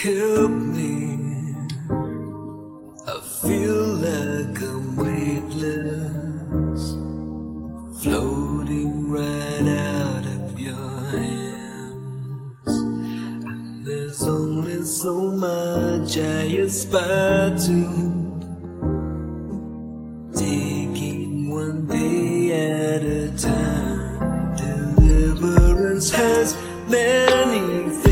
Help me. I feel like I'm weightless, floating right out of your hands. And there's only so much I aspire to. Taking one day at a time, deliverance has many things.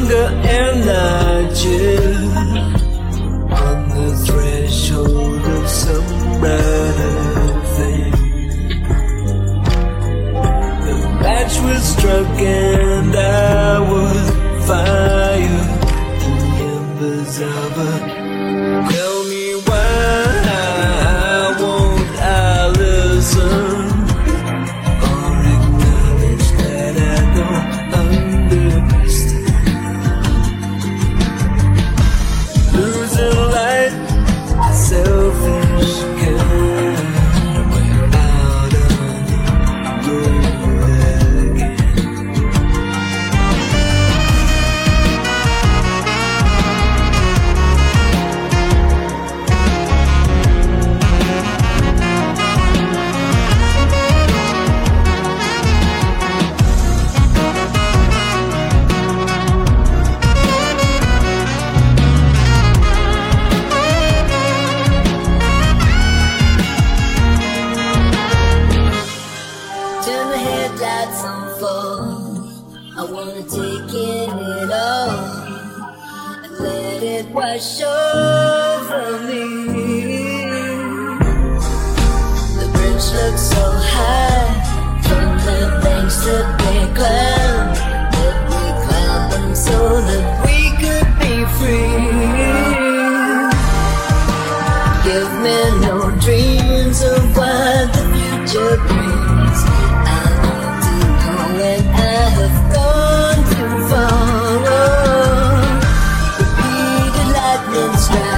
stronger energy on the threshold of sunrise. headlights on full. I wanna take in it all and let it wash over me. The bridge looks so high from the banks that they climb. Let me climb them so that we could be free. Give me no dreams of what the future brings. in.